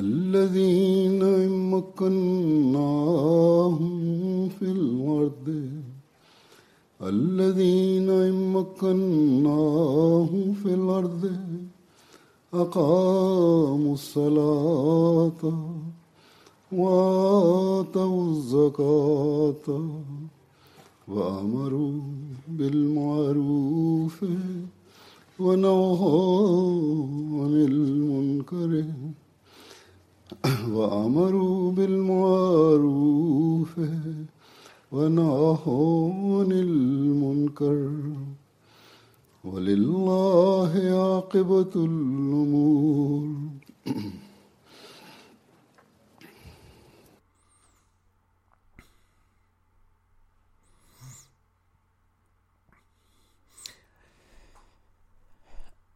الذين مكناهم في الأرض الذين مكناهم في الأرض أقاموا الصلاة وآتوا الزكاة وأمروا بالمعروف ونهوا عن المنكر. وأمروا بالمعروف ونهوا عن المنكر ولله عاقبة الأمور.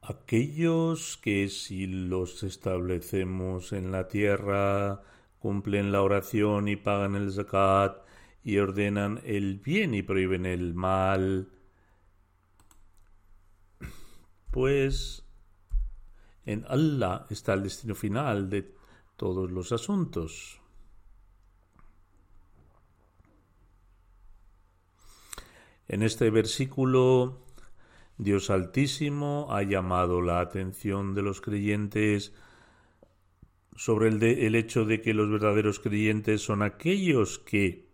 Aquellos que si los establecemos en la tierra, cumplen la oración y pagan el zakat y ordenan el bien y prohíben el mal, pues en Allah está el destino final de todos los asuntos. En este versículo Dios Altísimo ha llamado la atención de los creyentes sobre el, el, hecho de que los verdaderos creyentes son aquellos que,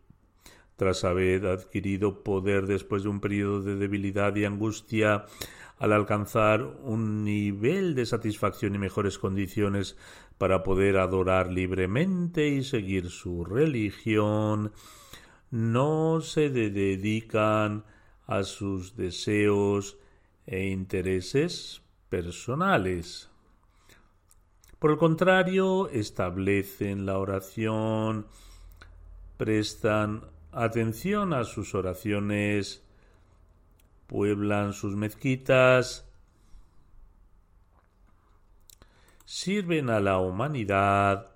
tras haber adquirido poder después de un periodo de debilidad y angustia, al alcanzar un nivel de satisfacción y mejores condiciones para poder adorar libremente y seguir su religión, no se dedican a sus deseos e intereses personales. Por el contrario, establecen la oración, prestan atención a sus oraciones, pueblan sus mezquitas, sirven a la humanidad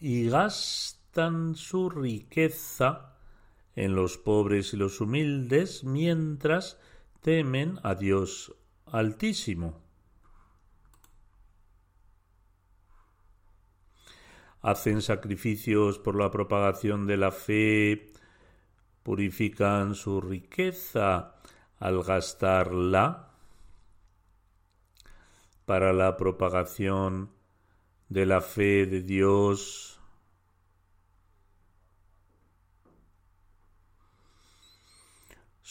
y gastan su riqueza en los pobres y los humildes mientras temen a Dios Altísimo. Hacen sacrificios por la propagación de la fe, purifican su riqueza al gastarla para la propagación de la fe de Dios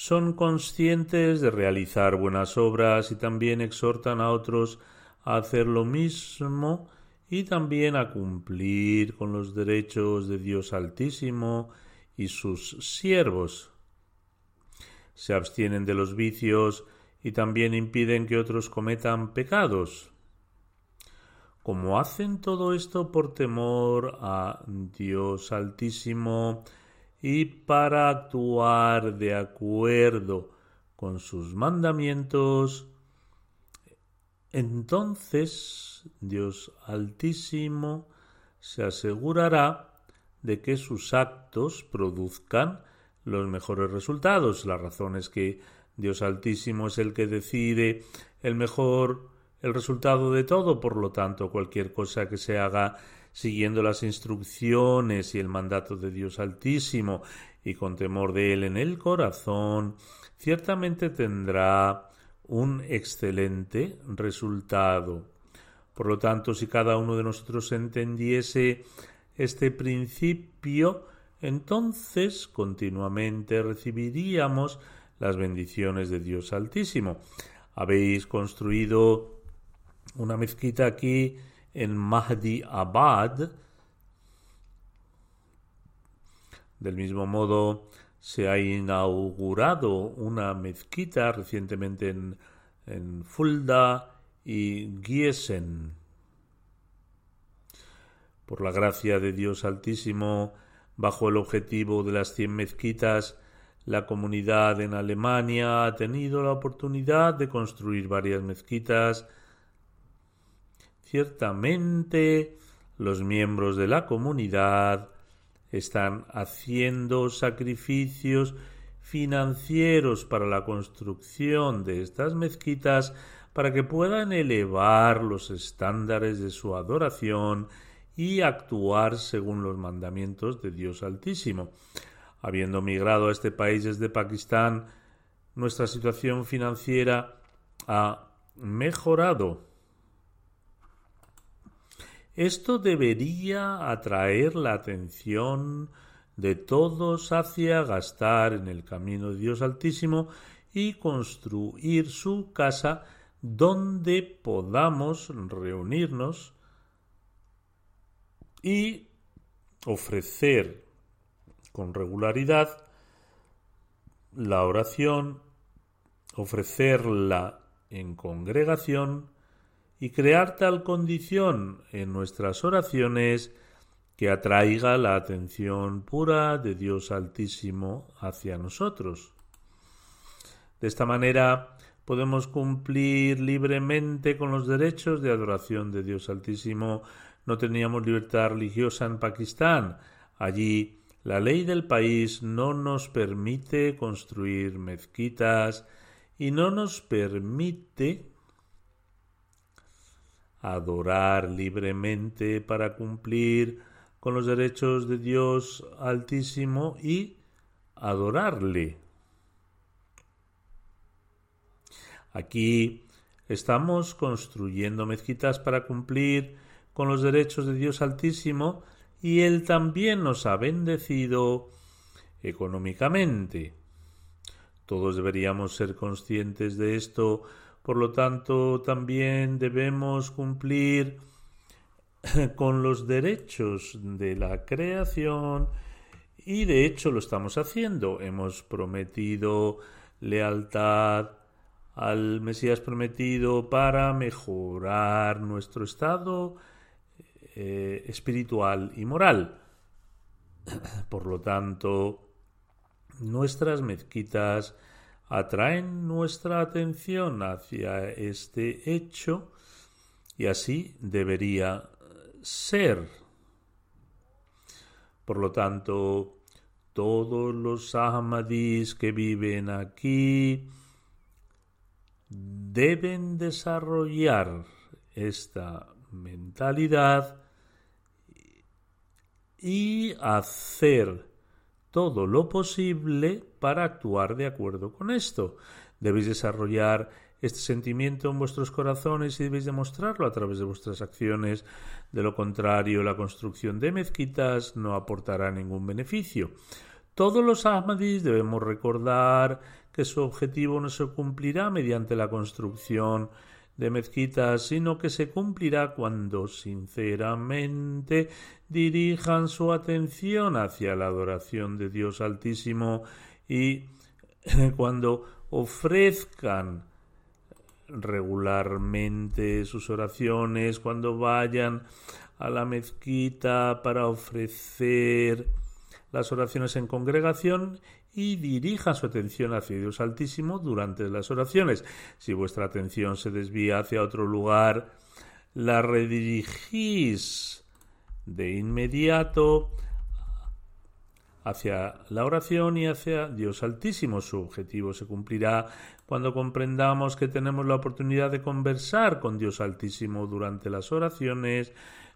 son conscientes de realizar buenas obras y también exhortan a otros a hacer lo mismo y también a cumplir con los derechos de Dios Altísimo y sus siervos. Se abstienen de los vicios y también impiden que otros cometan pecados. Como hacen todo esto por temor a Dios Altísimo, y para actuar de acuerdo con sus mandamientos, entonces Dios Altísimo se asegurará de que sus actos produzcan los mejores resultados. La razón es que Dios Altísimo es el que decide el mejor el resultado de todo, por lo tanto, cualquier cosa que se haga siguiendo las instrucciones y el mandato de Dios Altísimo y con temor de Él en el corazón, ciertamente tendrá un excelente resultado. Por lo tanto, si cada uno de nosotros entendiese este principio, entonces continuamente recibiríamos las bendiciones de Dios Altísimo. Habéis construido una mezquita aquí en Mahdi Abad. Del mismo modo, se ha inaugurado una mezquita recientemente en, en Fulda y Giesen. Por la gracia de Dios Altísimo, bajo el objetivo de las cien mezquitas, la comunidad en Alemania ha tenido la oportunidad de construir varias mezquitas. Ciertamente, los miembros de la comunidad están haciendo sacrificios financieros para la construcción de estas mezquitas para que puedan elevar los estándares de su adoración y actuar según los mandamientos de Dios Altísimo. Habiendo migrado a este país desde Pakistán, nuestra situación financiera ha mejorado. Esto debería atraer la atención de todos hacia gastar en el camino de Dios Altísimo y construir su casa donde podamos reunirnos y ofrecer con regularidad la oración, ofrecerla en congregación y crear tal condición en nuestras oraciones que atraiga la atención pura de Dios Altísimo hacia nosotros. De esta manera podemos cumplir libremente con los derechos de adoración de Dios Altísimo. No teníamos libertad religiosa en Pakistán. Allí la ley del país no nos permite construir mezquitas y no nos permite adorar libremente para cumplir con los derechos de Dios Altísimo y adorarle. Aquí estamos construyendo mezquitas para cumplir con los derechos de Dios Altísimo y Él también nos ha bendecido económicamente. Todos deberíamos ser conscientes de esto, por lo tanto también debemos cumplir con los derechos de la creación y de hecho lo estamos haciendo. Hemos prometido lealtad al Mesías prometido para mejorar nuestro estado eh, espiritual y moral. Por lo tanto, nuestras mezquitas atraen nuestra atención hacia este hecho y así debería ser. Por lo tanto, todos los Ahmadis que viven aquí deben desarrollar esta mentalidad y hacer todo lo posible para actuar de acuerdo con esto. Debéis desarrollar este sentimiento en vuestros corazones y debéis demostrarlo a través de vuestras acciones. De lo contrario, la construcción de mezquitas no aportará ningún beneficio. Todos los Ahmadis debemos recordar que su objetivo no se cumplirá mediante la construcción de mezquitas, sino que se cumplirá cuando sinceramente dirijan su atención hacia la adoración de Dios Altísimo y cuando ofrezcan regularmente sus oraciones, cuando vayan a la mezquita para ofrecer las oraciones en congregación y dirija su atención hacia Dios Altísimo durante las oraciones. Si vuestra atención se desvía hacia otro lugar, la redirigís de inmediato hacia la oración y hacia Dios Altísimo. Su objetivo se cumplirá cuando comprendamos que tenemos la oportunidad de conversar con Dios Altísimo durante las oraciones.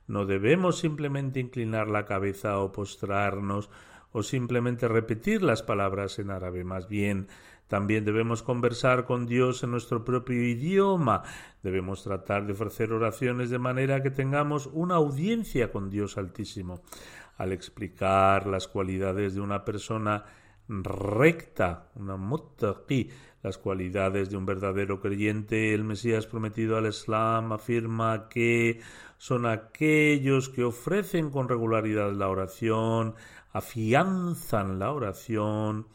No debemos simplemente inclinar la cabeza o postrarnos o simplemente repetir las palabras en árabe. Más bien, también debemos conversar con Dios en nuestro propio idioma. Debemos tratar de ofrecer oraciones de manera que tengamos una audiencia con Dios Altísimo al explicar las cualidades de una persona recta, una muttaqi, las cualidades de un verdadero creyente, el Mesías prometido al Islam afirma que son aquellos que ofrecen con regularidad la oración, afianzan la oración.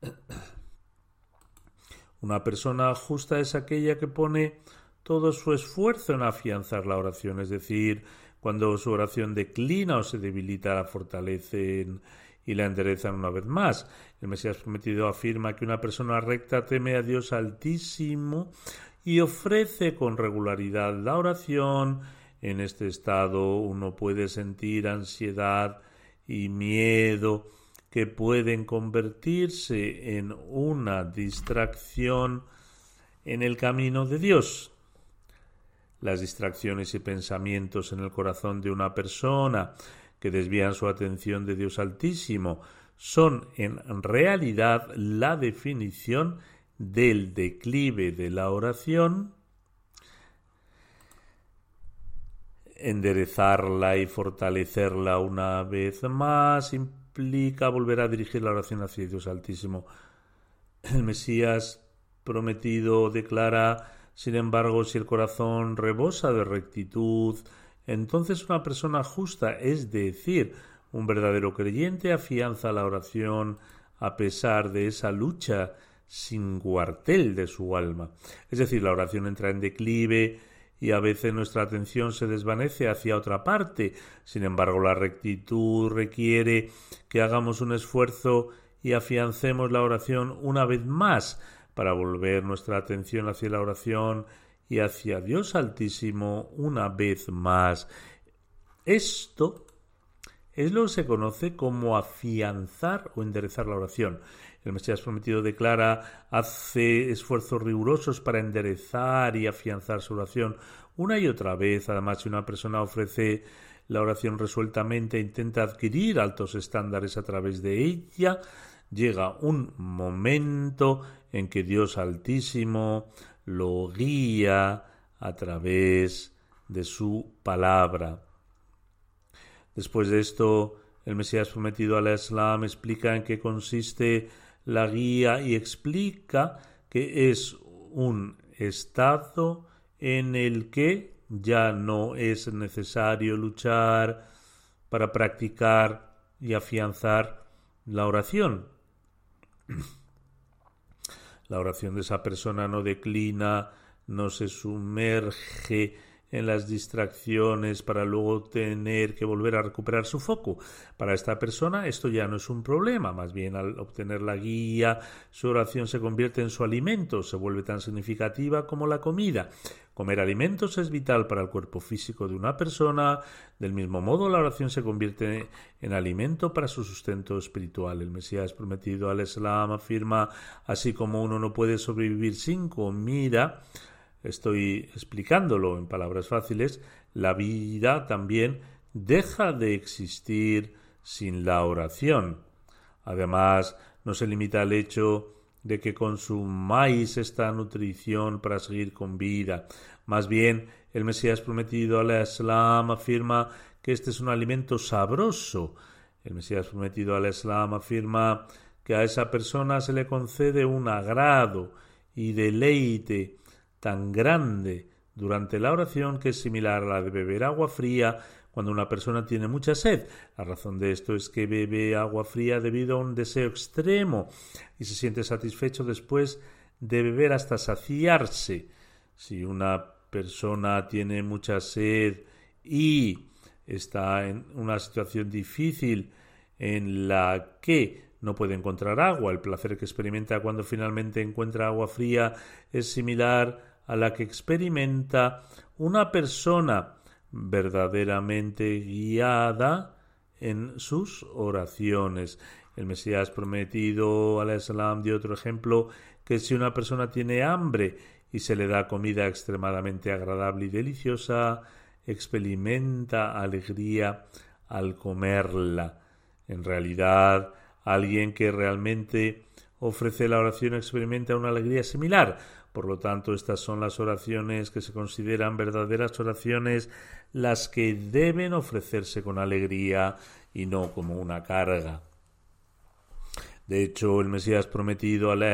Una persona justa es aquella que pone todo su esfuerzo en afianzar la oración, es decir, cuando su oración declina o se debilita, la fortalecen y la enderezan una vez más. El Mesías prometido afirma que una persona recta teme a Dios altísimo y ofrece con regularidad la oración. En este estado uno puede sentir ansiedad y miedo que pueden convertirse en una distracción en el camino de Dios. Las distracciones y pensamientos en el corazón de una persona que desvían su atención de Dios Altísimo son en realidad la definición del declive de la oración, enderezarla y fortalecerla una vez más implica volver a dirigir la oración hacia Dios Altísimo. El Mesías prometido declara sin embargo, si el corazón rebosa de rectitud, entonces una persona justa, es decir, un verdadero creyente, afianza la oración a pesar de esa lucha sin cuartel de su alma. Es decir, la oración entra en declive y a veces nuestra atención se desvanece hacia otra parte. Sin embargo, la rectitud requiere que hagamos un esfuerzo y afiancemos la oración una vez más para volver nuestra atención hacia la oración y hacia Dios Altísimo una vez más. Esto es lo que se conoce como afianzar o enderezar la oración. El Mesías prometido declara, hace esfuerzos rigurosos para enderezar y afianzar su oración una y otra vez. Además, si una persona ofrece la oración resueltamente e intenta adquirir altos estándares a través de ella, llega un momento en que Dios Altísimo lo guía a través de su palabra. Después de esto, el Mesías prometido al Islam explica en qué consiste la guía y explica que es un estado en el que ya no es necesario luchar para practicar y afianzar la oración, la oración de esa persona no declina, no se sumerge en las distracciones para luego tener que volver a recuperar su foco. Para esta persona esto ya no es un problema, más bien al obtener la guía, su oración se convierte en su alimento, se vuelve tan significativa como la comida. Comer alimentos es vital para el cuerpo físico de una persona, del mismo modo la oración se convierte en alimento para su sustento espiritual. El Mesías prometido al Islam afirma, así como uno no puede sobrevivir sin comida, estoy explicándolo en palabras fáciles, la vida también deja de existir sin la oración. Además, no se limita al hecho de que consumáis esta nutrición para seguir con vida. Más bien, el Mesías prometido al Islam afirma que este es un alimento sabroso. El Mesías prometido al Islam afirma que a esa persona se le concede un agrado y deleite tan grande durante la oración que es similar a la de beber agua fría cuando una persona tiene mucha sed. La razón de esto es que bebe agua fría debido a un deseo extremo y se siente satisfecho después de beber hasta saciarse. Si una persona tiene mucha sed y está en una situación difícil en la que no puede encontrar agua, el placer que experimenta cuando finalmente encuentra agua fría es similar a la que experimenta una persona verdaderamente guiada en sus oraciones. El Mesías prometido al Islam dio otro ejemplo que si una persona tiene hambre y se le da comida extremadamente agradable y deliciosa, experimenta alegría al comerla. En realidad, alguien que realmente ofrece la oración experimenta una alegría similar. Por lo tanto, estas son las oraciones que se consideran verdaderas oraciones, las que deben ofrecerse con alegría y no como una carga. De hecho, el Mesías prometido, al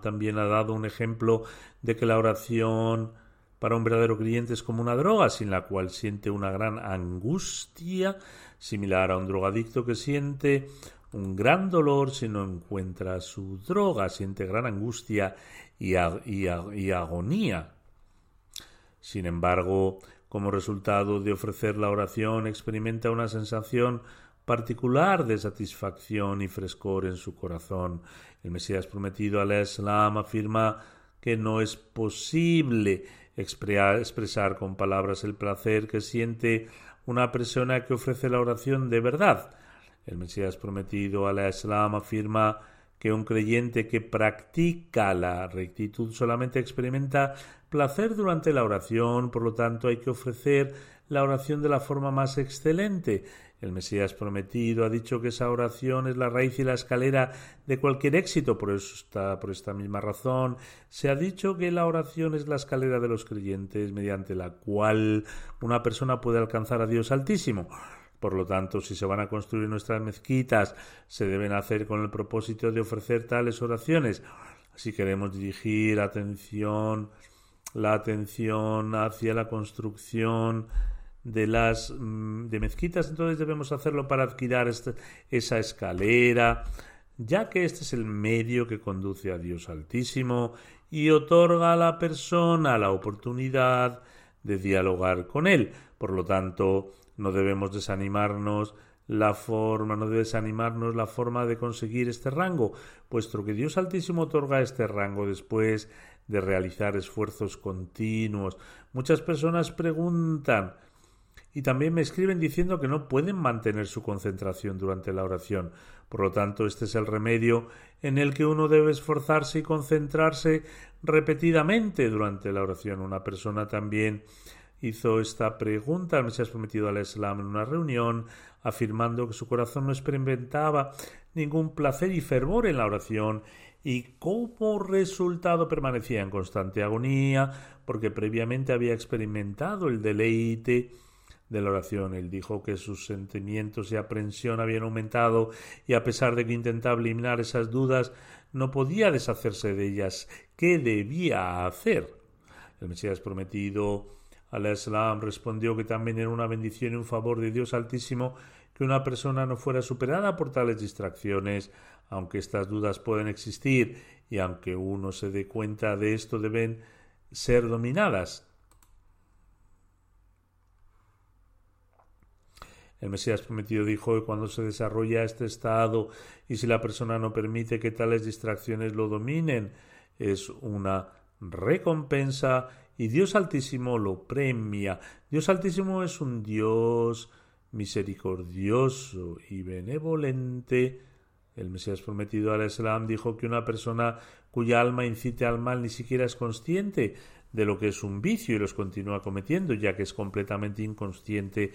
también ha dado un ejemplo de que la oración para un verdadero creyente es como una droga sin la cual siente una gran angustia, similar a un drogadicto que siente un gran dolor si no encuentra su droga, siente gran angustia y, agonía. Sin embargo, como resultado de ofrecer la oración, experimenta una sensación particular de satisfacción y frescor en su corazón. El Mesías prometido al Islam afirma que no es posible expresar con palabras el placer que siente una persona que ofrece la oración de verdad. El Mesías prometido al Islam afirma que un creyente que practica la rectitud solamente experimenta placer durante la oración, por lo tanto hay que ofrecer la oración de la forma más excelente. El Mesías prometido ha dicho que esa oración es la raíz y la escalera de cualquier éxito. Por, esta, por esta misma razón se ha dicho que la oración es la escalera de los creyentes mediante la cual una persona puede alcanzar a Dios Altísimo. Por lo tanto, si se van a construir nuestras mezquitas, se deben hacer con el propósito de ofrecer tales oraciones. Si queremos dirigir atención, la atención hacia la construcción de las mm, de mezquitas, entonces debemos hacerlo para adquirir este, esa escalera, ya que este es el medio que conduce a Dios Altísimo y otorga a la persona la oportunidad de dialogar con Él. Por lo tanto, no debemos desanimarnos la forma, no debe desanimarnos la forma de conseguir este rango, puesto que Dios Altísimo otorga este rango después de realizar esfuerzos continuos. Muchas personas preguntan y también me escriben diciendo que no pueden mantener su concentración durante la oración. Por lo tanto, este es el remedio en el que uno debe esforzarse y concentrarse repetidamente durante la oración. Una persona también hizo esta pregunta al Mesías prometido al Islam en una reunión, afirmando que su corazón no experimentaba ningún placer y fervor en la oración y como resultado permanecía en constante agonía porque previamente había experimentado el deleite de la oración. Él dijo que sus sentimientos de aprensión habían aumentado y a pesar de que intentaba eliminar esas dudas, no podía deshacerse de ellas. ¿Qué debía hacer? El Mesías prometido al Islam respondió que también era una bendición y un favor de Dios Altísimo que una persona no fuera superada por tales distracciones, aunque estas dudas pueden existir y aunque uno se dé cuenta de esto deben ser dominadas. El Mesías prometido dijo que cuando se desarrolla este estado y si la persona no permite que tales distracciones lo dominen, es una recompensa y Dios Altísimo lo premia. Dios Altísimo es un Dios misericordioso y benevolente. El Mesías prometido al Islam dijo que una persona cuya alma incite al mal ni siquiera es consciente de lo que es un vicio y los continúa cometiendo, ya que es completamente inconsciente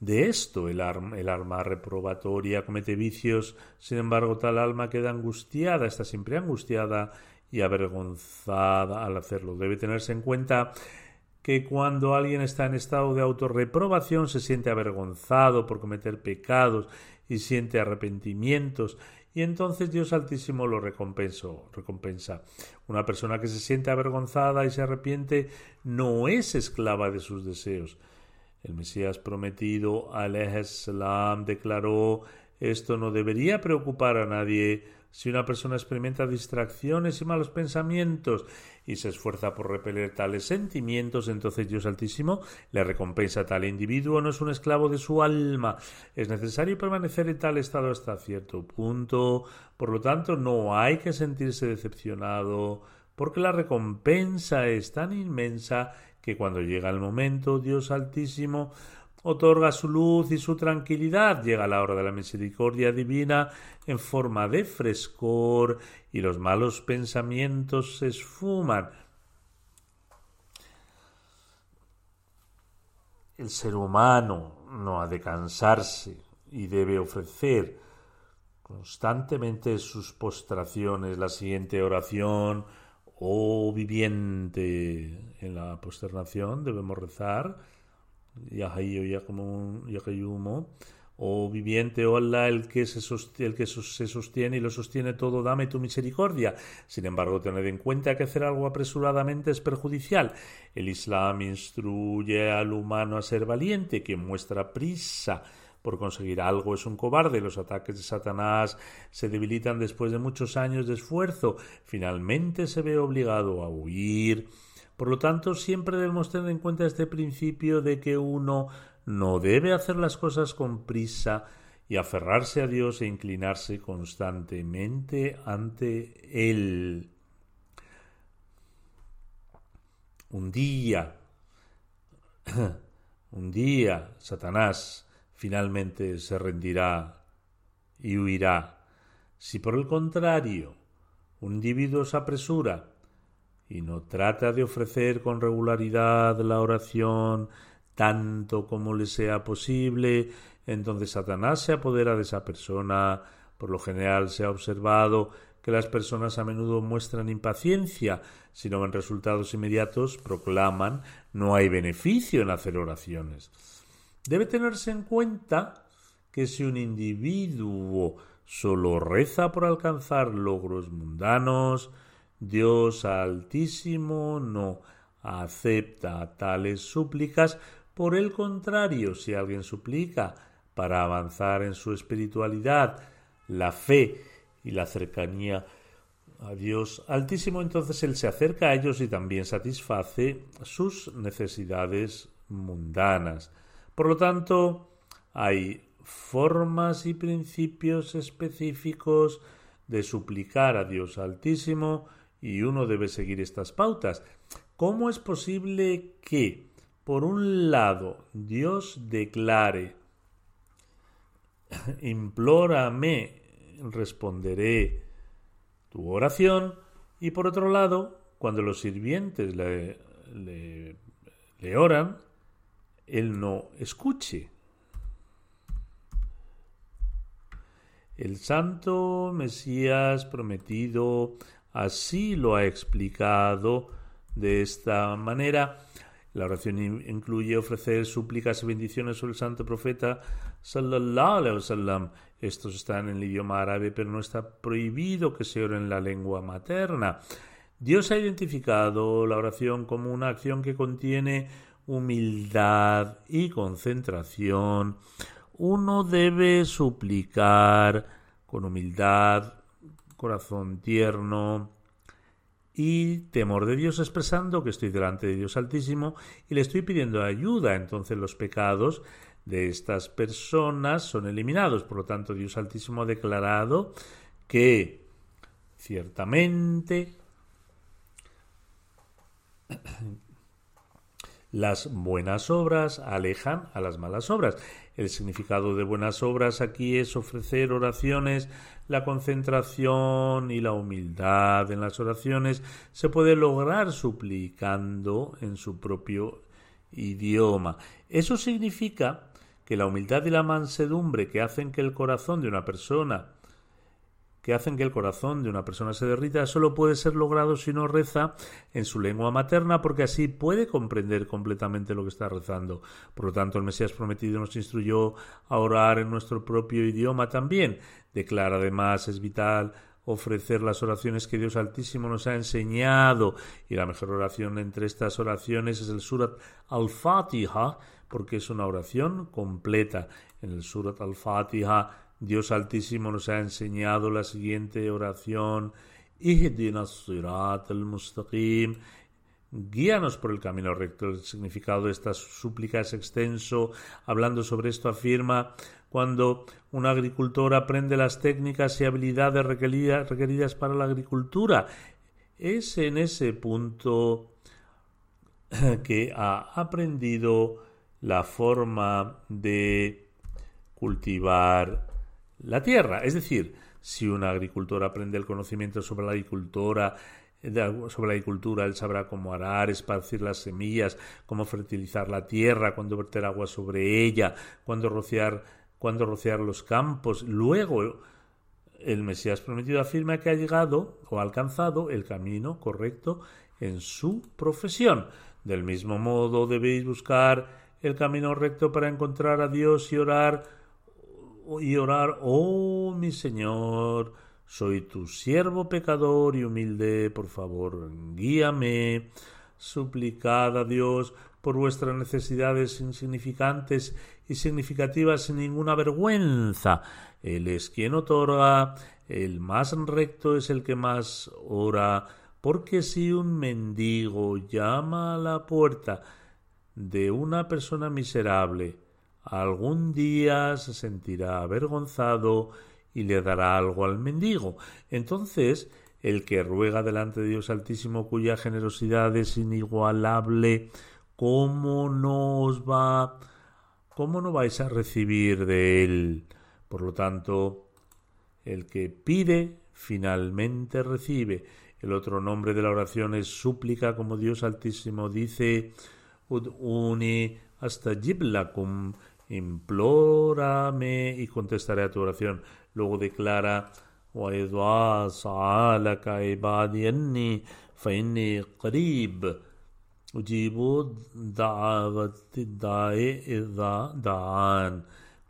de esto. El, alma reprobatoria comete vicios, sin embargo, tal alma queda angustiada, está siempre angustiada y avergonzada al hacerlo. Debe tenerse en cuenta que cuando alguien está en estado de autorreprobación se siente avergonzado por cometer pecados y siente arrepentimientos y entonces Dios Altísimo lo recompensa. Una persona que se siente avergonzada y se arrepiente no es esclava de sus deseos. El Mesías prometido, Salam, declaró esto no debería preocupar a nadie si una persona experimenta distracciones y malos pensamientos y se esfuerza por repeler tales sentimientos, entonces Dios Altísimo le recompensa a tal individuo, no es un esclavo de su alma. Es necesario permanecer en tal estado hasta cierto punto, por lo tanto no hay que sentirse decepcionado, porque la recompensa es tan inmensa que cuando llega el momento Dios Altísimo otorga su luz y su tranquilidad. Llega la hora de la misericordia divina en forma de frescor y los malos pensamientos se esfuman. El ser humano no ha de cansarse y debe ofrecer constantemente sus postraciones. La siguiente oración, oh viviente, en la posternación debemos rezar o viviente, o Allah, el que, se sostiene, el que se sostiene y lo sostiene todo, dame tu misericordia. Sin embargo, tened en cuenta que hacer algo apresuradamente es perjudicial. El Islam instruye al humano a ser valiente, quien muestra prisa por conseguir algo es un cobarde. Los ataques de Satanás se debilitan después de muchos años de esfuerzo. Finalmente se ve obligado a huir por lo tanto, siempre debemos tener en cuenta este principio de que uno no debe hacer las cosas con prisa y aferrarse a Dios e inclinarse constantemente ante Él. Un día, un día, Satanás finalmente se rendirá y huirá. Si por el contrario, un individuo se apresura y no trata de ofrecer con regularidad la oración tanto como le sea posible, entonces Satanás se apodera de esa persona. Por lo general se ha observado que las personas a menudo muestran impaciencia, si no ven resultados inmediatos, proclaman no hay beneficio en hacer oraciones. Debe tenerse en cuenta que si un individuo solo reza por alcanzar logros mundanos, Dios Altísimo no acepta tales súplicas. Por el contrario, si alguien suplica para avanzar en su espiritualidad, la fe y la cercanía a Dios Altísimo, entonces Él se acerca a ellos y también satisface sus necesidades mundanas. Por lo tanto, hay formas y principios específicos de suplicar a Dios Altísimo y uno debe seguir estas pautas. ¿Cómo es posible que, por un lado, Dios declare, implórame, responderé tu oración, y por otro lado, cuando los sirvientes le, le, le oran, él no escuche? El santo Mesías prometido Así lo ha explicado de esta manera. La oración incluye ofrecer súplicas y bendiciones sobre el santo profeta. Estos están en el idioma árabe, pero no está prohibido que se ore en la lengua materna. Dios ha identificado la oración como una acción que contiene humildad y concentración. Uno debe suplicar con humildad, corazón tierno y temor de Dios expresando que estoy delante de Dios Altísimo y le estoy pidiendo ayuda. Entonces los pecados de estas personas son eliminados. Por lo tanto, Dios Altísimo ha declarado que ciertamente las buenas obras alejan a las malas obras. El significado de buenas obras aquí es ofrecer oraciones, la concentración y la humildad en las oraciones se puede lograr suplicando en su propio idioma. Eso significa que la humildad y la mansedumbre que hacen que el corazón de una persona que hacen que el corazón de una persona se derrita solo puede ser logrado si no reza en su lengua materna porque así puede comprender completamente lo que está rezando. Por lo tanto, el Mesías prometido nos instruyó a orar en nuestro propio idioma también. Declara además es vital ofrecer las oraciones que Dios Altísimo nos ha enseñado y la mejor oración entre estas oraciones es el Surat al-Fatiha porque es una oración completa. En el Surat al-Fatiha Dios Altísimo nos ha enseñado la siguiente oración. al-mustaqim. Guíanos por el camino recto. El significado de esta súplica es extenso. Hablando sobre esto afirma cuando un agricultor aprende las técnicas y habilidades requeridas para la agricultura. Es en ese punto que ha aprendido la forma de cultivar la tierra. Es decir, si un agricultor aprende el conocimiento sobre la agricultura, sobre la agricultura, él sabrá cómo arar, esparcir las semillas, cómo fertilizar la tierra, cuándo verter agua sobre ella, cuándo rociar, cuándo rociar los campos. Luego, el Mesías prometido afirma que ha llegado o ha alcanzado el camino correcto en su profesión. Del mismo modo debéis buscar el camino recto para encontrar a Dios y orar y orar, oh mi Señor, soy tu siervo pecador y humilde, por favor, guíame. Suplicad a Dios por vuestras necesidades insignificantes y significativas sin ninguna vergüenza. Él es quien otorga, el más recto es el que más ora, porque si un mendigo llama a la puerta de una persona miserable, algún día se sentirá avergonzado y le dará algo al mendigo. Entonces, el que ruega delante de Dios Altísimo, cuya generosidad es inigualable, ¿cómo no os va, cómo no vais a recibir de él? Por lo tanto, el que pide, finalmente recibe. El otro nombre de la oración es súplica, como Dios Altísimo dice, Ud'uni hasta jiblakum, implórame y contestaré a tu oración. Luego declara,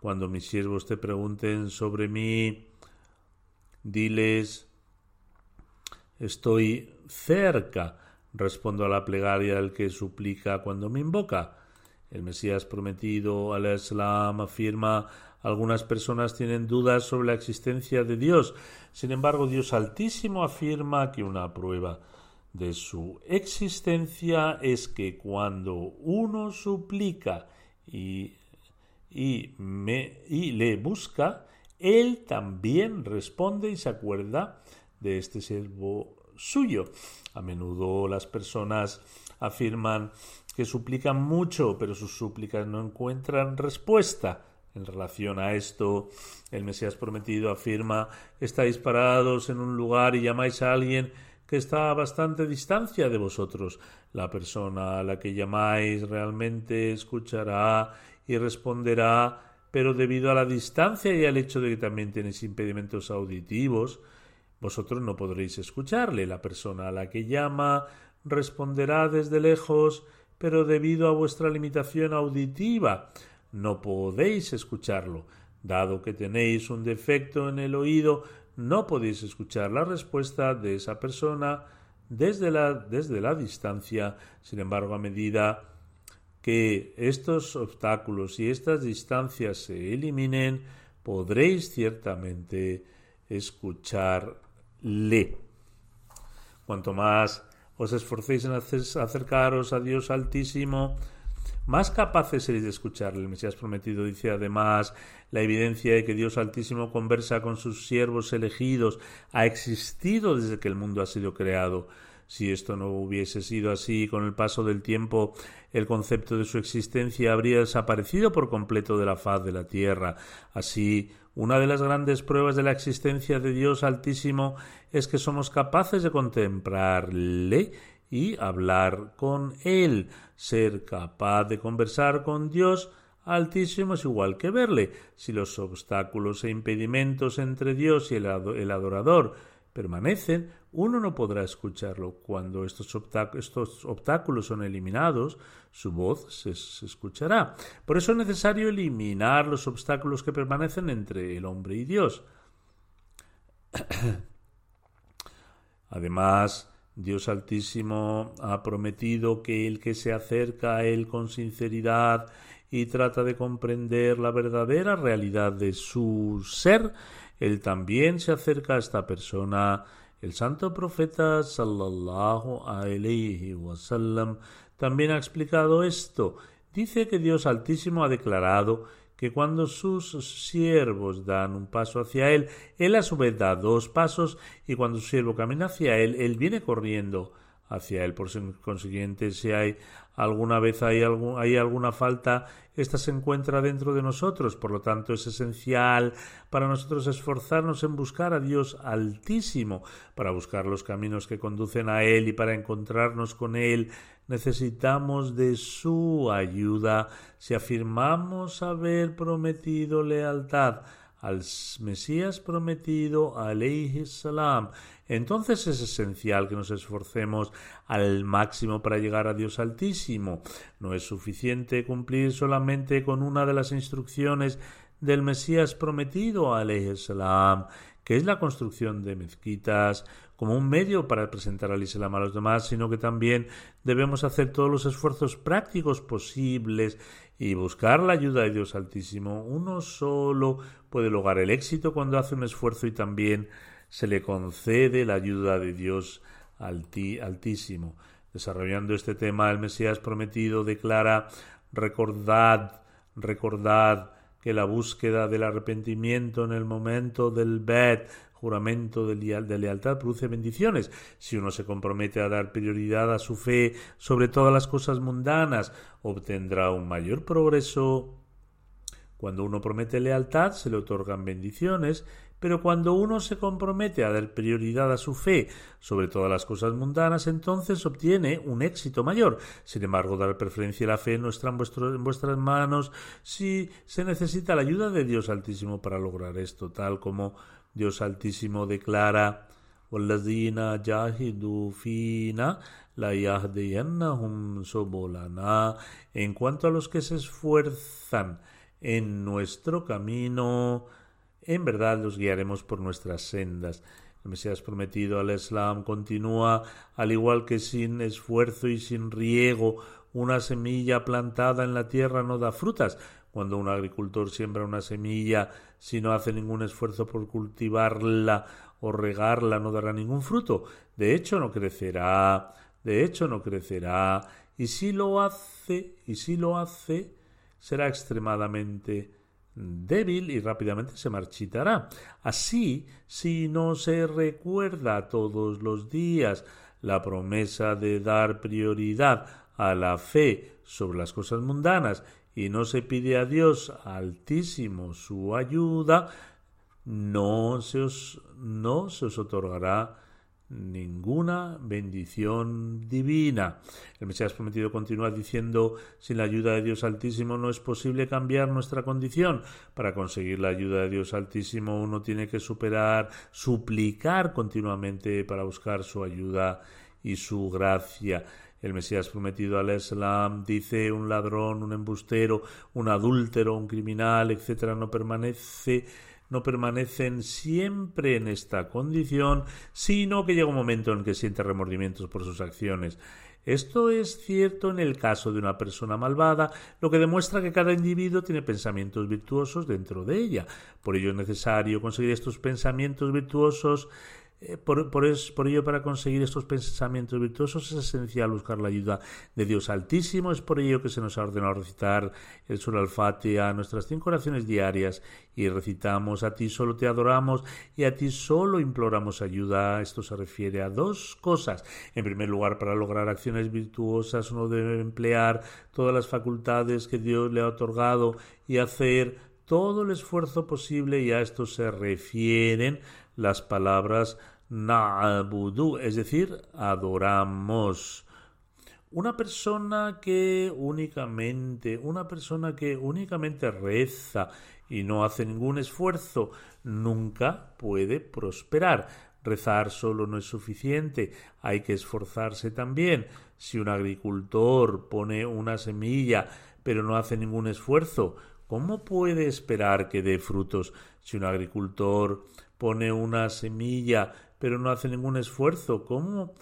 cuando mis siervos te pregunten sobre mí, diles, estoy cerca, respondo a la plegaria del que suplica cuando me invoca. El Mesías prometido al Islam afirma algunas personas tienen dudas sobre la existencia de Dios. Sin embargo, Dios Altísimo afirma que una prueba de su existencia es que cuando uno suplica y, y, y le busca, Él también responde y se acuerda de este siervo suyo. A menudo las personas afirman que suplican mucho, pero sus súplicas no encuentran respuesta. En relación a esto, el Mesías prometido afirma, estáis parados en un lugar y llamáis a alguien que está a bastante distancia de vosotros. La persona a la que llamáis realmente escuchará y responderá, pero debido a la distancia y al hecho de que también tenéis impedimentos auditivos, vosotros no podréis escucharle. La persona a la que llama responderá desde lejos, pero debido a vuestra limitación auditiva no podéis escucharlo. Dado que tenéis un defecto en el oído, no podéis escuchar la respuesta de esa persona desde la, desde la distancia. Sin embargo, a medida que estos obstáculos y estas distancias se eliminen, podréis ciertamente escucharle. Cuanto más os esforcéis en acercaros a Dios Altísimo, más capaces seréis de escucharle. El Mesías prometido dice además la evidencia de que Dios Altísimo conversa con sus siervos elegidos ha existido desde que el mundo ha sido creado. Si esto no hubiese sido así, con el paso del tiempo el concepto de su existencia habría desaparecido por completo de la faz de la tierra. Así, una de las grandes pruebas de la existencia de Dios Altísimo es que somos capaces de contemplarle y hablar con Él. Ser capaz de conversar con Dios Altísimo es igual que verle. Si los obstáculos e impedimentos entre Dios y el, adorador permanecen, uno no podrá escucharlo. Cuando estos, obstáculos son eliminados, su voz se, escuchará. Por eso es necesario eliminar los obstáculos que permanecen entre el hombre y Dios. Además, Dios Altísimo ha prometido que el que se acerca a Él con sinceridad y trata de comprender la verdadera realidad de su ser, Él también se acerca a esta persona el santo profeta sallallahu alaihi wasallam también ha explicado esto. Dice que Dios Altísimo ha declarado que cuando sus siervos dan un paso hacia él, él a su vez da dos pasos y cuando su siervo camina hacia él, él viene corriendo hacia Él. Por consiguiente, si hay alguna vez hay, algún, hay alguna falta, esta se encuentra dentro de nosotros. Por lo tanto, es esencial para nosotros esforzarnos en buscar a Dios Altísimo, para buscar los caminos que conducen a Él y para encontrarnos con Él. Necesitamos de su ayuda si afirmamos haber prometido lealtad al Mesías prometido, alayhi salam. Entonces es esencial que nos esforcemos al máximo para llegar a Dios Altísimo. No es suficiente cumplir solamente con una de las instrucciones del Mesías prometido, salam, que es la construcción de mezquitas, como un medio para presentar al Islam a los demás, sino que también debemos hacer todos los esfuerzos prácticos posibles y buscar la ayuda de Dios Altísimo. Uno solo puede lograr el éxito cuando hace un esfuerzo y también se le concede la ayuda de Dios Altísimo. Desarrollando este tema, el Mesías prometido declara recordad, recordad que la búsqueda del arrepentimiento en el momento del Bet juramento de, lealtad produce bendiciones. Si uno se compromete a dar prioridad a su fe sobre todas las cosas mundanas, obtendrá un mayor progreso. Cuando uno promete lealtad, se le otorgan bendiciones, pero cuando uno se compromete a dar prioridad a su fe sobre todas las cosas mundanas, entonces obtiene un éxito mayor. Sin embargo, dar preferencia a la fe no está en, en vuestras manos si se necesita la ayuda de Dios Altísimo para lograr esto, tal como Dios Altísimo declara en cuanto a los que se esfuerzan en nuestro camino, en verdad los guiaremos por nuestras sendas. El Mesías prometido al Islam continúa, al igual que sin esfuerzo y sin riego, una semilla plantada en la tierra no da frutas, cuando un agricultor siembra una semilla, si no hace ningún esfuerzo por cultivarla o regarla, no dará ningún fruto. De hecho, no crecerá. De hecho, no crecerá. Y si lo hace, y si lo hace, será extremadamente débil y rápidamente se marchitará. Así, si no se recuerda todos los días la promesa de dar prioridad a la fe sobre las cosas mundanas y no se pide a Dios altísimo su ayuda, no se os, no se os otorgará ninguna bendición divina. El Mesías prometido continúa diciendo, sin la ayuda de Dios Altísimo no es posible cambiar nuestra condición. Para conseguir la ayuda de Dios Altísimo uno tiene que superar, suplicar continuamente para buscar su ayuda y su gracia el Mesías prometido al Islam, dice un ladrón, un embustero, un adúltero, un criminal, etcétera, no permanece no permanecen siempre en esta condición, sino que llega un momento en que siente remordimientos por sus acciones. Esto es cierto en el caso de una persona malvada, lo que demuestra que cada individuo tiene pensamientos virtuosos dentro de ella. Por ello es necesario conseguir estos pensamientos virtuosos eh, por, por, ello, para conseguir estos pensamientos virtuosos es esencial buscar la ayuda de Dios Altísimo. Es por ello que se nos ha ordenado recitar el Sur al a nuestras cinco oraciones diarias y recitamos a ti solo te adoramos y a ti solo imploramos ayuda. Esto se refiere a dos cosas. En primer lugar, para lograr acciones virtuosas uno debe emplear todas las facultades que Dios le ha otorgado y hacer todo el esfuerzo posible y a esto se refieren las palabras na'budu, es decir, adoramos. Una persona que únicamente, una persona que únicamente reza y no hace ningún esfuerzo, nunca puede prosperar. Rezar solo no es suficiente, hay que esforzarse también. Si un agricultor pone una semilla pero no hace ningún esfuerzo, ¿cómo puede esperar que dé frutos? Si un agricultor pone una semilla pero no hace ningún esfuerzo, ¿cómo,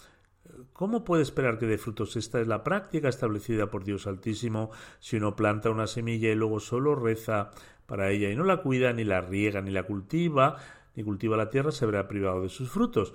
¿Cómo puede esperar que dé frutos? Esta es la práctica establecida por Dios Altísimo. Si uno planta una semilla y luego solo reza para ella y no la cuida, ni la riega, ni la cultiva, ni cultiva la tierra, se verá privado de sus frutos.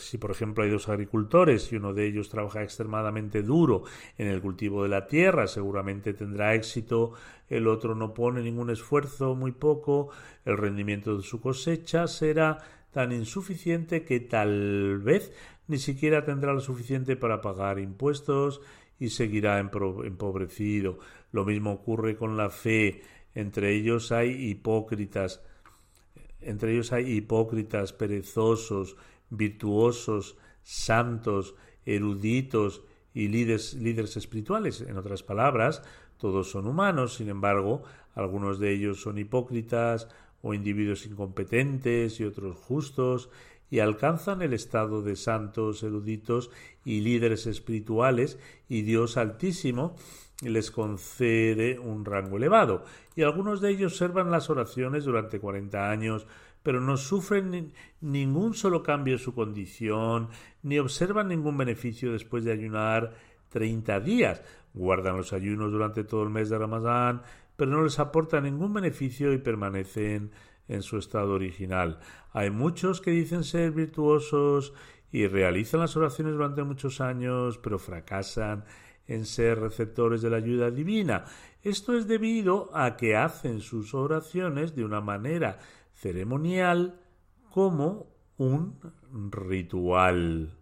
si, por ejemplo, hay dos agricultores y uno de ellos trabaja extremadamente duro en el cultivo de la tierra, seguramente tendrá éxito, el otro no pone ningún esfuerzo, muy poco, el rendimiento de su cosecha será tan insuficiente que tal vez ni siquiera tendrá lo suficiente para pagar impuestos y seguirá empobrecido. Lo mismo ocurre con la fe. Entre ellos hay hipócritas, entre ellos hay hipócritas, perezosos, virtuosos, santos, eruditos y líderes, líderes espirituales. En otras palabras, todos son humanos, sin embargo, algunos de ellos son hipócritas o individuos incompetentes y otros justos, y alcanzan el estado de santos, eruditos y líderes espirituales, y Dios Altísimo les concede un rango elevado. Y algunos de ellos observan las oraciones durante cuarenta años, pero no sufren ningún solo cambio en su condición, ni observan ningún beneficio después de ayunar treinta días. Guardan los ayunos durante todo el mes de Ramadán, pero no les aporta ningún beneficio y permanecen en su estado original. Hay muchos que dicen ser virtuosos y realizan las oraciones durante muchos años, pero fracasan en ser receptores de la ayuda divina. Esto es debido a que hacen sus oraciones de una manera ceremonial como un ritual.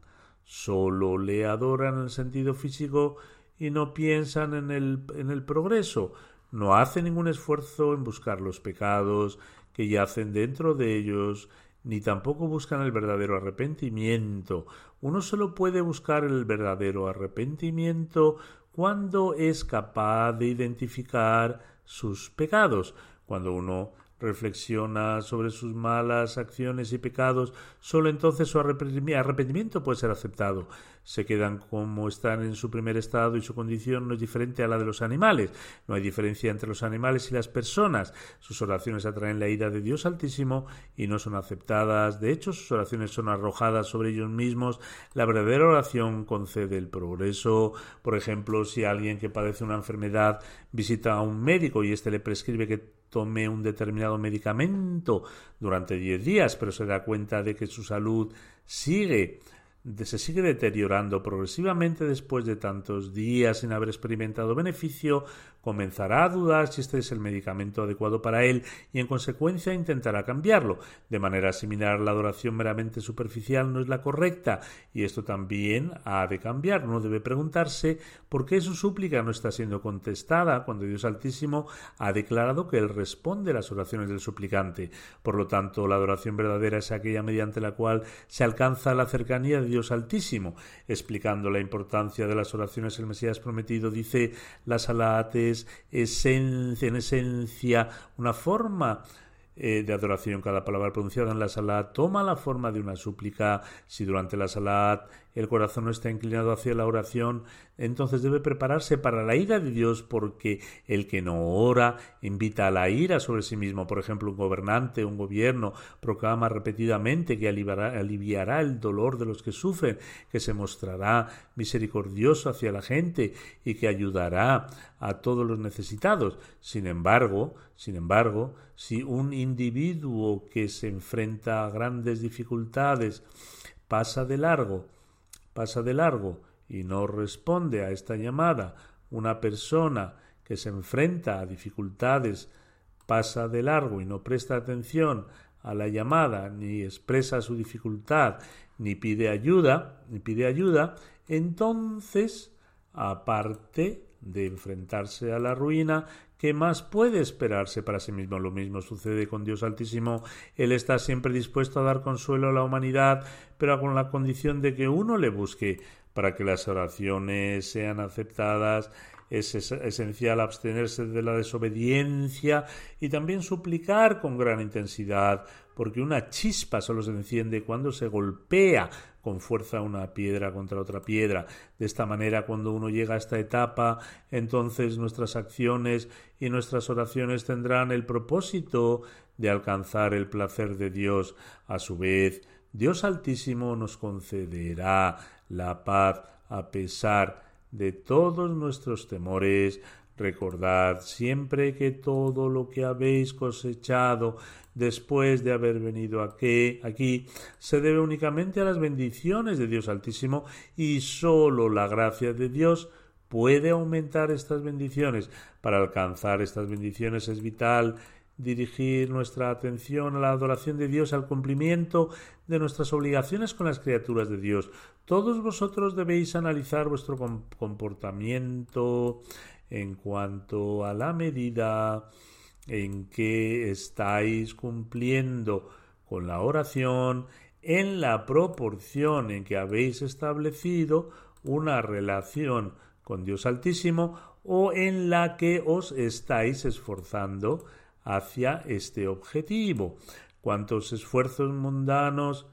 Solo le adoran en el sentido físico y no piensan en el, en el progreso. No hacen ningún esfuerzo en buscar los pecados que yacen dentro de ellos, ni tampoco buscan el verdadero arrepentimiento. Uno solo puede buscar el verdadero arrepentimiento cuando es capaz de identificar sus pecados, cuando uno reflexiona sobre sus malas acciones y pecados, solo entonces su arrepentimiento puede ser aceptado. Se quedan como están en su primer estado y su condición no es diferente a la de los animales. No hay diferencia entre los animales y las personas. Sus oraciones atraen la ira de Dios Altísimo y no son aceptadas. De hecho, sus oraciones son arrojadas sobre ellos mismos. La verdadera oración concede el progreso. Por ejemplo, si alguien que padece una enfermedad visita a un médico y éste le prescribe que tome un determinado medicamento durante 10 días, pero se da cuenta de que su salud sigue se sigue deteriorando progresivamente después de tantos días sin haber experimentado beneficio, comenzará a dudar si este es el medicamento adecuado para él y en consecuencia intentará cambiarlo. De manera similar, la adoración meramente superficial no es la correcta y esto también ha de cambiar. Uno debe preguntarse por qué su súplica no está siendo contestada cuando Dios Altísimo ha declarado que Él responde las oraciones del suplicante. Por lo tanto, la adoración verdadera es aquella mediante la cual se alcanza la cercanía de Dios Altísimo. Explicando la importancia de las oraciones el Mesías prometido dice la salat es esencia, en esencia una forma eh, de adoración. Cada palabra pronunciada en la salat toma la forma de una súplica. Si durante la salat el corazón no está inclinado hacia la oración, entonces debe prepararse para la ira de Dios porque el que no ora invita a la ira sobre sí mismo. Por ejemplo, un gobernante, un gobierno proclama repetidamente que aliviará, aliviará el dolor de los que sufren, que se mostrará misericordioso hacia la gente y que ayudará a todos los necesitados. Sin embargo, sin embargo, si un individuo que se enfrenta a grandes dificultades pasa de largo pasa de largo y no responde a esta llamada, una persona que se enfrenta a dificultades pasa de largo y no presta atención a la llamada, ni expresa su dificultad, ni pide ayuda, ni pide ayuda, entonces, aparte de enfrentarse a la ruina, ¿qué más puede esperarse para sí mismo? Lo mismo sucede con Dios Altísimo. Él está siempre dispuesto a dar consuelo a la humanidad, pero con la condición de que uno le busque para que las oraciones sean aceptadas es esencial abstenerse de la desobediencia y también suplicar con gran intensidad, porque una chispa solo se enciende cuando se golpea con fuerza una piedra contra otra piedra. De esta manera, cuando uno llega a esta etapa, entonces nuestras acciones y nuestras oraciones tendrán el propósito de alcanzar el placer de Dios. A su vez, Dios Altísimo nos concederá la paz a pesar de todos nuestros temores. Recordad siempre que todo lo que habéis cosechado después de haber venido aquí, aquí se debe únicamente a las bendiciones de Dios Altísimo y sólo la gracia de Dios puede aumentar estas bendiciones. Para alcanzar estas bendiciones es vital dirigir nuestra atención a la adoración de Dios, al cumplimiento de nuestras obligaciones con las criaturas de Dios. Todos vosotros debéis analizar vuestro comportamiento en cuanto a la medida en que estáis cumpliendo con la oración en la proporción en que habéis establecido una relación con Dios Altísimo o en la que os estáis esforzando hacia este objetivo. Cuántos esfuerzos mundanos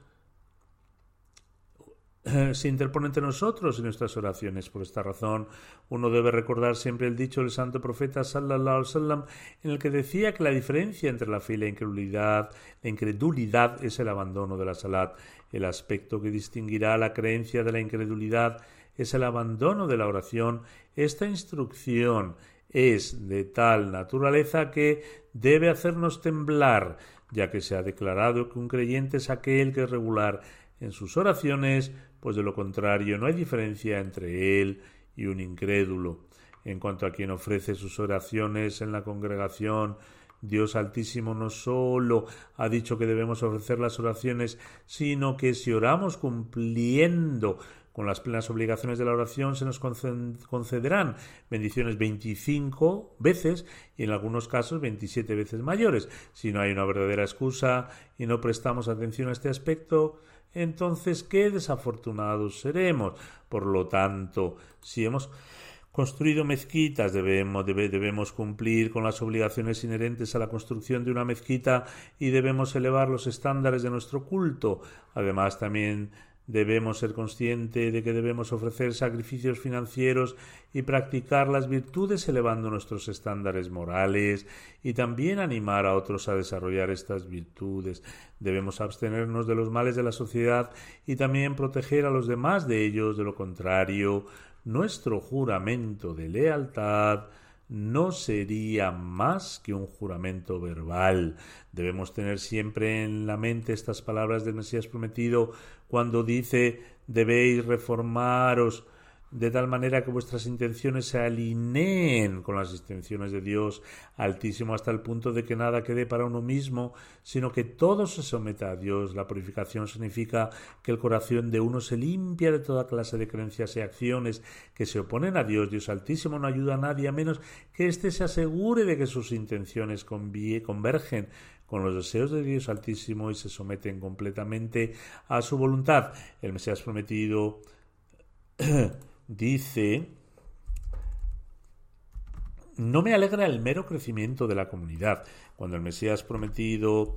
se interpone entre nosotros en nuestras oraciones. Por esta razón, uno debe recordar siempre el dicho del santo profeta sallallahu alaihi wasallam en el que decía que la diferencia entre la fe y la incredulidad, la incredulidad es el abandono de la salat. El aspecto que distinguirá la creencia de la incredulidad es el abandono de la oración. Esta instrucción es de tal naturaleza que debe hacernos temblar, ya que se ha declarado que un creyente es aquel que es regular en sus oraciones, pues de lo contrario no hay diferencia entre él y un incrédulo. En cuanto a quien ofrece sus oraciones en la congregación, Dios Altísimo no sólo ha dicho que debemos ofrecer las oraciones, sino que si oramos cumpliendo con las plenas obligaciones de la oración se nos concederán bendiciones 25 veces y en algunos casos 27 veces mayores. Si no hay una verdadera excusa y no prestamos atención a este aspecto, entonces qué desafortunados seremos. Por lo tanto, si hemos construido mezquitas, debemos, cumplir con las obligaciones inherentes a la construcción de una mezquita y debemos elevar los estándares de nuestro culto. Además, también Debemos ser conscientes de que debemos ofrecer sacrificios financieros y practicar las virtudes elevando nuestros estándares morales y también animar a otros a desarrollar estas virtudes. Debemos abstenernos de los males de la sociedad y también proteger a los demás de ellos. De lo contrario, nuestro juramento de lealtad no sería más que un juramento verbal. Debemos tener siempre en la mente estas palabras del Mesías prometido cuando dice debéis reformaros de tal manera que vuestras intenciones se alineen con las intenciones de Dios Altísimo hasta el punto de que nada quede para uno mismo, sino que todo se someta a Dios. La purificación significa que el corazón de uno se limpia de toda clase de creencias y acciones que se oponen a Dios. Dios Altísimo no ayuda a nadie a menos que éste se asegure de que sus intenciones convergen con los deseos de Dios Altísimo y se someten completamente a su voluntad. El Mesías prometido dice, no me alegra el mero crecimiento de la comunidad. Cuando el Mesías prometido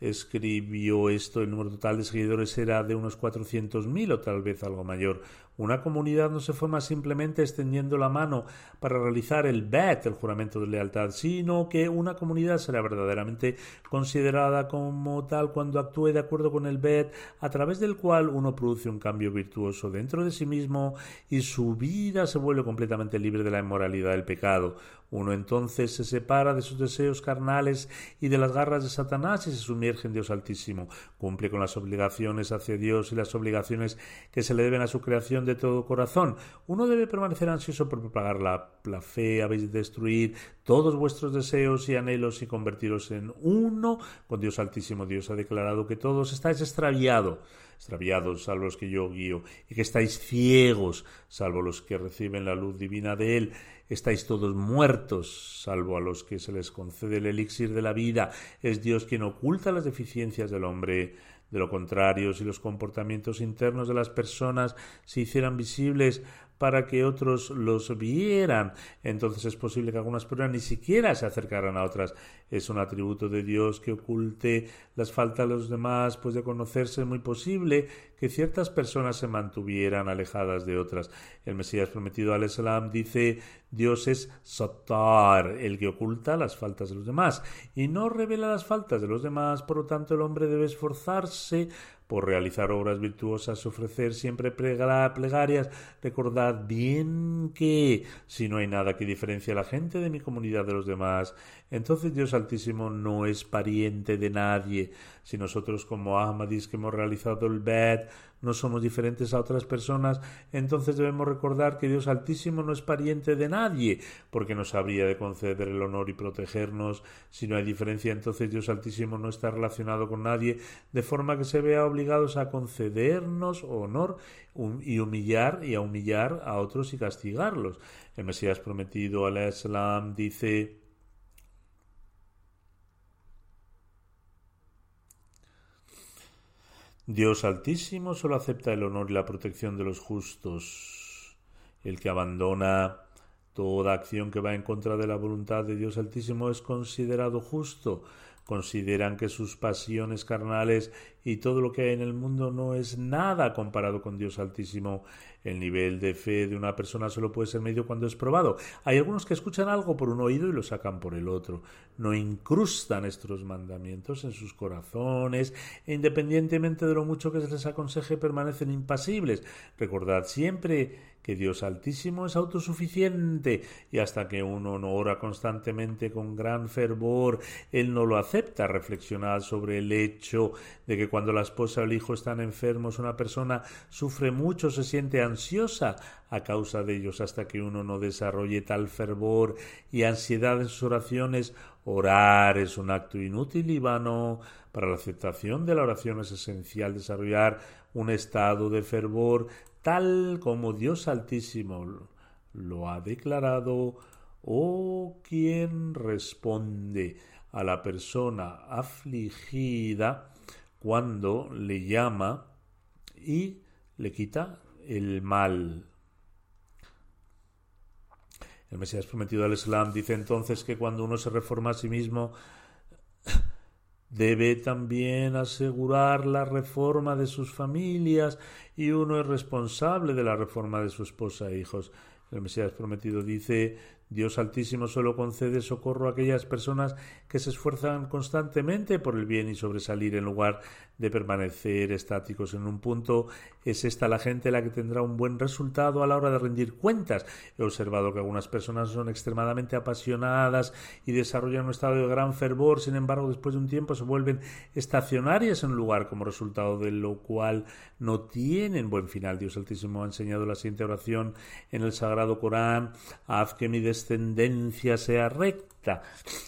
escribió esto, el número total de seguidores era de unos 400.000 o tal vez algo mayor. Una comunidad no se forma simplemente extendiendo la mano para realizar el bet, el juramento de lealtad, sino que una comunidad será verdaderamente considerada como tal cuando actúe de acuerdo con el bet, a través del cual uno produce un cambio virtuoso dentro de sí mismo y su vida se vuelve completamente libre de la inmoralidad del pecado. Uno entonces se separa de sus deseos carnales y de las garras de Satanás y se sumerge en Dios Altísimo. Cumple con las obligaciones hacia Dios y las obligaciones que se le deben a su creación de todo corazón. Uno debe permanecer ansioso por propagar la, fe, habéis de destruir todos vuestros deseos y anhelos y convertiros en uno con Dios Altísimo. Dios ha declarado que todos estáis extraviados extraviados, salvo los que yo guío, y que estáis ciegos, salvo los que reciben la luz divina de Él estáis todos muertos, salvo a los que se les concede el elixir de la vida. Es Dios quien oculta las deficiencias del hombre. De lo contrario, si los comportamientos internos de las personas se hicieran visibles para que otros los vieran. Entonces es posible que algunas personas ni siquiera se acercaran a otras. Es un atributo de Dios que oculte las faltas de los demás, pues de conocerse es muy posible que ciertas personas se mantuvieran alejadas de otras. El Mesías prometido al Islam dice Dios es Satar, el que oculta las faltas de los demás, y no revela las faltas de los demás, por lo tanto el hombre debe esforzarse por realizar obras virtuosas, ofrecer siempre plegarias. Recordad bien que si no hay nada que diferencie a la gente de mi comunidad de los demás, entonces Dios Altísimo no es pariente de nadie. Si nosotros como Ahmadis que hemos realizado el Bet no somos diferentes a otras personas, entonces debemos recordar que Dios Altísimo no es pariente de nadie, porque nos habría de conceder el honor y protegernos. Si no hay diferencia, entonces Dios Altísimo no está relacionado con nadie, de forma que se vea obligados a concedernos honor y humillar y a humillar a otros y castigarlos. El Mesías prometido al Islam dice Dios Altísimo solo acepta el honor y la protección de los justos. El que abandona toda acción que va en contra de la voluntad de Dios Altísimo es considerado justo. Consideran que sus pasiones carnales y todo lo que hay en el mundo no es nada comparado con Dios Altísimo. El nivel de fe de una persona solo puede ser medio cuando es probado. Hay algunos que escuchan algo por un oído y lo sacan por el otro. No incrustan estos mandamientos en sus corazones e independientemente de lo mucho que se les aconseje permanecen impasibles. Recordad siempre que Dios Altísimo es autosuficiente y hasta que uno no ora constantemente con gran fervor, Él no lo acepta. Reflexionad sobre el hecho de que cuando la esposa o el hijo están enfermos, una persona sufre mucho, se siente ansiosa a causa de ellos hasta que uno no desarrolle tal fervor y ansiedad en sus oraciones. Orar es un acto inútil y vano. Para la aceptación de la oración es esencial desarrollar un estado de fervor tal como Dios Altísimo lo ha declarado, o quien responde a la persona afligida cuando le llama y le quita el mal. El Mesías prometido al Islam dice entonces que cuando uno se reforma a sí mismo, debe también asegurar la reforma de sus familias y uno es responsable de la reforma de su esposa e hijos. El Mesías prometido dice Dios Altísimo solo concede socorro a aquellas personas que se esfuerzan constantemente por el bien y sobresalir en lugar de permanecer estáticos en un punto. Es esta la gente la que tendrá un buen resultado a la hora de rendir cuentas. He observado que algunas personas son extremadamente apasionadas y desarrollan un estado de gran fervor, sin embargo, después de un tiempo se vuelven estacionarias en un lugar como resultado de lo cual no tienen buen final. Dios Altísimo ha enseñado la siguiente oración en el Sagrado Corán: Haz que mi sea recta.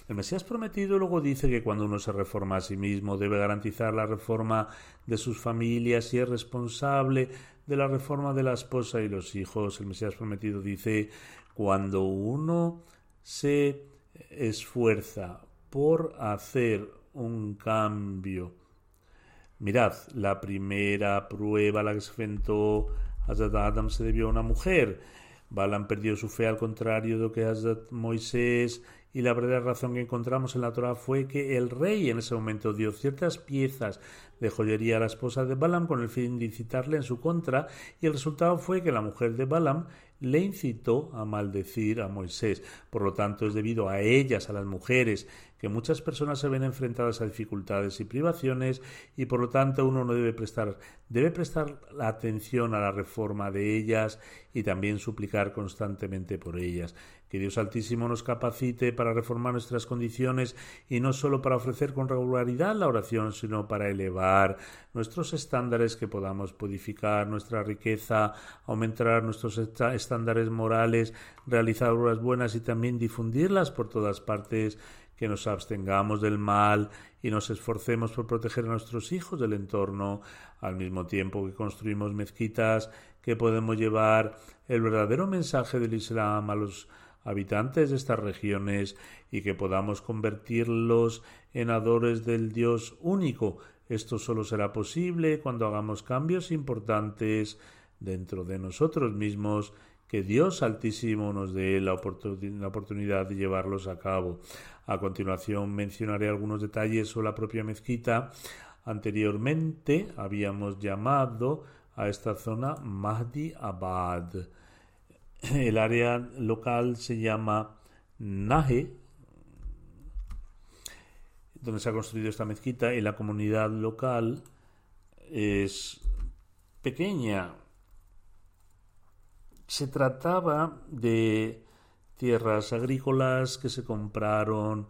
El Mesías prometido luego dice que cuando uno se reforma a sí mismo debe garantizar la reforma de sus familias y es responsable de la reforma de la esposa y los hijos. El Mesías prometido dice cuando uno se esfuerza por hacer un cambio. Mirad, la primera prueba a la que se enfrentó Adam se debió a una mujer Balaam perdió su fe al contrario de lo que Hazrat Moisés y la verdadera razón que encontramos en la Torah fue que el rey en ese momento dio ciertas piezas de joyería a la esposa de Balaam con el fin de incitarle en su contra y el resultado fue que la mujer de Balaam le incitó a maldecir a Moisés. Por lo tanto, es debido a ellas, a las mujeres, que muchas personas se ven enfrentadas a dificultades y privaciones y por lo tanto uno no debe prestar debe prestar atención a la reforma de ellas y también suplicar constantemente por ellas. Que Dios Altísimo nos capacite para reformar nuestras condiciones y no solo para ofrecer con regularidad la oración, sino para elevar nuestros estándares, que podamos purificar nuestra riqueza, aumentar nuestros estándares morales, realizar obras buenas y también difundirlas por todas partes que nos abstengamos del mal y nos esforcemos por proteger a nuestros hijos del entorno, al mismo tiempo que construimos mezquitas que podemos llevar el verdadero mensaje del Islam a los habitantes de estas regiones y que podamos convertirlos en adores del Dios único. Esto solo será posible cuando hagamos cambios importantes dentro de nosotros mismos que Dios Altísimo nos dé la, oportunidad de llevarlos a cabo. A continuación mencionaré algunos detalles sobre la propia mezquita. Anteriormente habíamos llamado a esta zona Mahdi Abad. El área local se llama Nahe, donde se ha construido esta mezquita, y la comunidad local es pequeña. Se trataba de tierras agrícolas que se compraron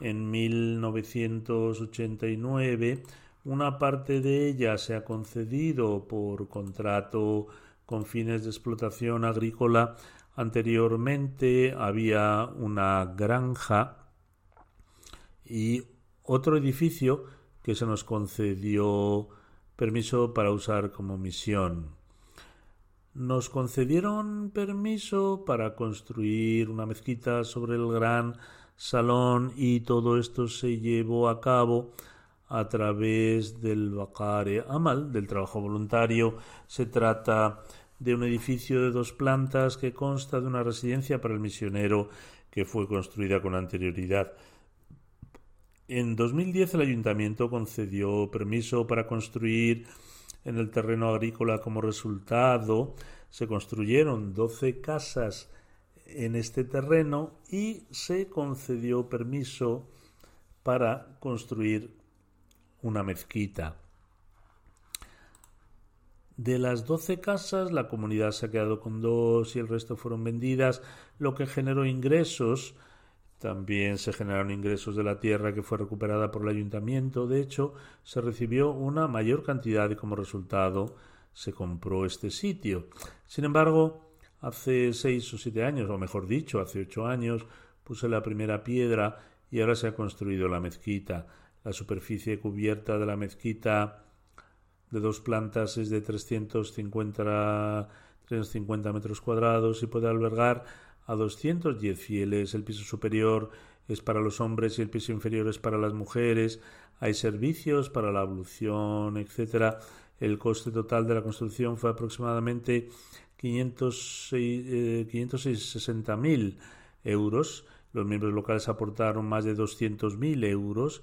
en 1989 Una parte de ella se ha concedido por contrato con fines de explotación agrícola. Anteriormente había una granja y otro edificio que se nos concedió permiso para usar como misión. Nos concedieron permiso para construir una mezquita sobre el gran salón y todo esto se llevó a cabo a través del Bakare Amal, del trabajo voluntario. Se trata de un edificio de dos plantas que consta de una residencia para el misionero que fue construida con anterioridad. En 2010 el ayuntamiento concedió permiso para construir en el terreno agrícola como resultado. Se construyeron 12 casas en este terreno y se concedió permiso para construir una mezquita. De las doce casas, la comunidad se ha quedado con dos y el resto fueron vendidas, lo que generó ingresos. También se generaron ingresos de la tierra que fue recuperada por el ayuntamiento. De hecho, se recibió una mayor cantidad y como resultado se compró este sitio. Sin embargo, hace seis o siete años, o mejor dicho, hace ocho años, puse la primera piedra y ahora se ha construido la mezquita. La superficie cubierta de la mezquita de dos plantas es de 350, 350 metros cuadrados y puede albergar a 210 fieles. El piso superior es para los hombres y el piso inferior es para las mujeres. Hay servicios para la ablución, etcétera. El coste total de la construcción fue aproximadamente 560.000 eh, euros. Los miembros locales aportaron más de 200.000 euros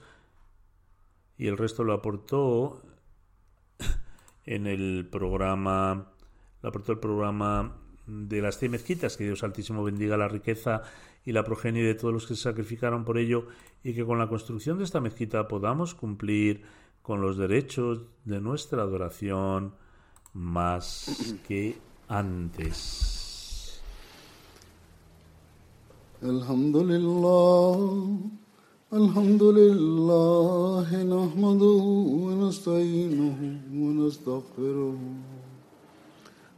y el resto lo aportó en el programa, lo aportó el programa de las cien mezquitas, que Dios Altísimo bendiga la riqueza y la progenie de todos los que se sacrificaron por ello, y que con la construcción de esta mezquita podamos cumplir con los derechos de nuestra adoración más que antes. Alhamdulillah, alhamdulillah,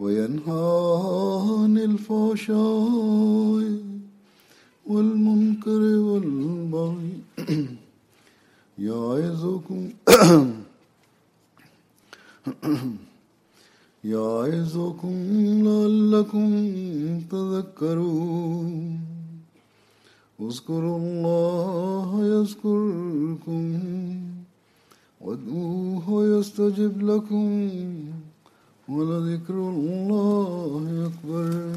وينهى عن الفحشاء والمنكر والبغي. يعظكم يعظكم لعلكم تذكرون. اذكروا الله يذكركم وادعوه يستجب لكم. ولذكر الله أكبر.